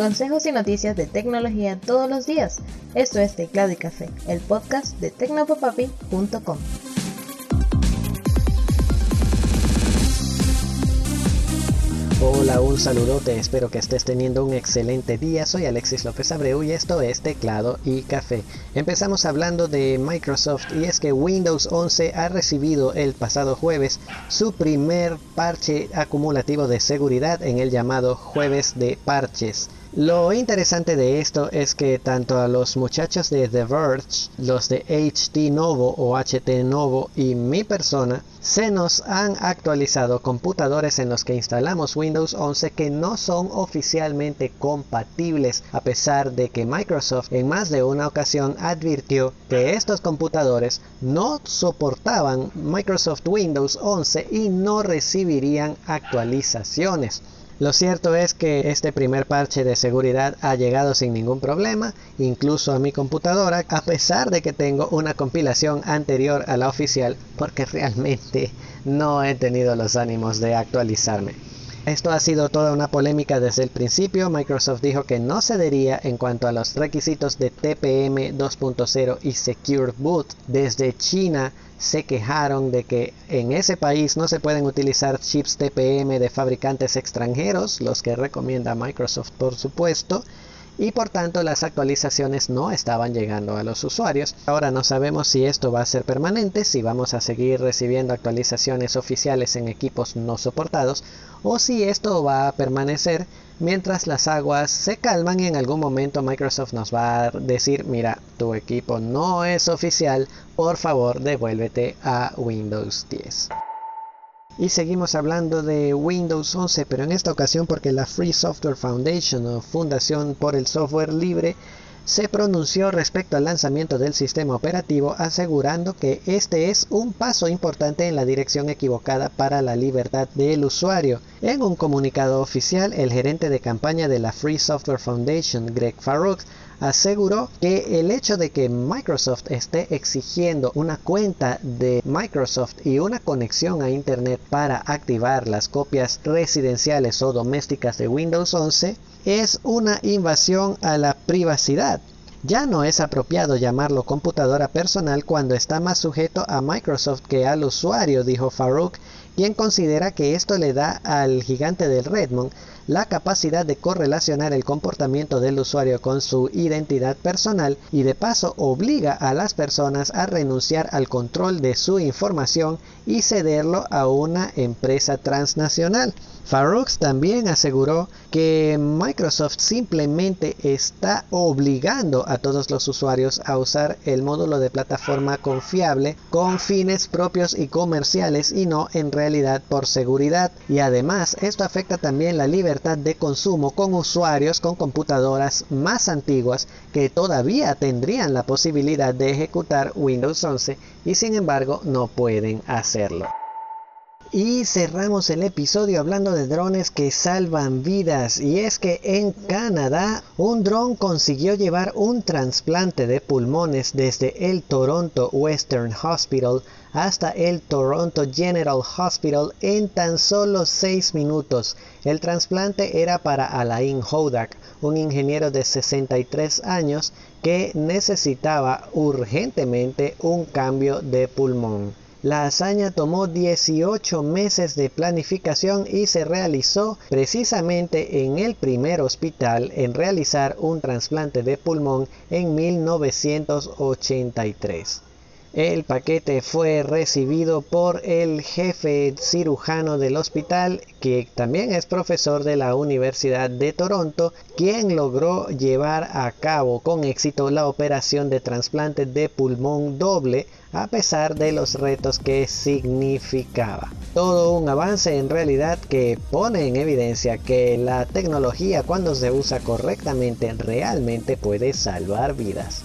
Consejos y noticias de tecnología todos los días. Esto es Teclado y Café, el podcast de tecnopopapi.com. Hola, un saludote, espero que estés teniendo un excelente día. Soy Alexis López Abreu y esto es Teclado y Café. Empezamos hablando de Microsoft y es que Windows 11 ha recibido el pasado jueves su primer parche acumulativo de seguridad en el llamado jueves de parches. Lo interesante de esto es que tanto a los muchachos de The Verge, los de HT Novo o HT Novo y mi persona, se nos han actualizado computadores en los que instalamos Windows 11 que no son oficialmente compatibles a pesar de que Microsoft en más de una ocasión advirtió que estos computadores no soportaban Microsoft Windows 11 y no recibirían actualizaciones. Lo cierto es que este primer parche de seguridad ha llegado sin ningún problema, incluso a mi computadora, a pesar de que tengo una compilación anterior a la oficial, porque realmente no he tenido los ánimos de actualizarme. Esto ha sido toda una polémica desde el principio. Microsoft dijo que no cedería en cuanto a los requisitos de TPM 2.0 y Secure Boot. Desde China se quejaron de que en ese país no se pueden utilizar chips TPM de fabricantes extranjeros, los que recomienda Microsoft por supuesto, y por tanto las actualizaciones no estaban llegando a los usuarios. Ahora no sabemos si esto va a ser permanente, si vamos a seguir recibiendo actualizaciones oficiales en equipos no soportados o si esto va a permanecer mientras las aguas se calman y en algún momento Microsoft nos va a decir, mira, tu equipo no es oficial, por favor devuélvete a Windows 10. Y seguimos hablando de Windows 11, pero en esta ocasión porque la Free Software Foundation o Fundación por el Software Libre se pronunció respecto al lanzamiento del sistema operativo asegurando que este es un paso importante en la dirección equivocada para la libertad del usuario. En un comunicado oficial, el gerente de campaña de la Free Software Foundation, Greg Farouk, aseguró que el hecho de que Microsoft esté exigiendo una cuenta de Microsoft y una conexión a Internet para activar las copias residenciales o domésticas de Windows 11 es una invasión a la privacidad. Ya no es apropiado llamarlo computadora personal cuando está más sujeto a Microsoft que al usuario, dijo Farouk, quien considera que esto le da al gigante del Redmond la capacidad de correlacionar el comportamiento del usuario con su identidad personal y de paso obliga a las personas a renunciar al control de su información y cederlo a una empresa transnacional. Farouk también aseguró que Microsoft simplemente está obligando a todos los usuarios a usar el módulo de plataforma confiable con fines propios y comerciales y no en realidad por seguridad. Y además esto afecta también la libertad de consumo con usuarios con computadoras más antiguas que todavía tendrían la posibilidad de ejecutar Windows 11 y sin embargo no pueden hacerlo. Y cerramos el episodio hablando de drones que salvan vidas. Y es que en Canadá un dron consiguió llevar un trasplante de pulmones desde el Toronto Western Hospital hasta el Toronto General Hospital en tan solo 6 minutos. El trasplante era para Alain Hodak, un ingeniero de 63 años que necesitaba urgentemente un cambio de pulmón. La hazaña tomó 18 meses de planificación y se realizó precisamente en el primer hospital en realizar un trasplante de pulmón en 1983. El paquete fue recibido por el jefe cirujano del hospital, que también es profesor de la Universidad de Toronto, quien logró llevar a cabo con éxito la operación de trasplante de pulmón doble a pesar de los retos que significaba. Todo un avance en realidad que pone en evidencia que la tecnología cuando se usa correctamente realmente puede salvar vidas.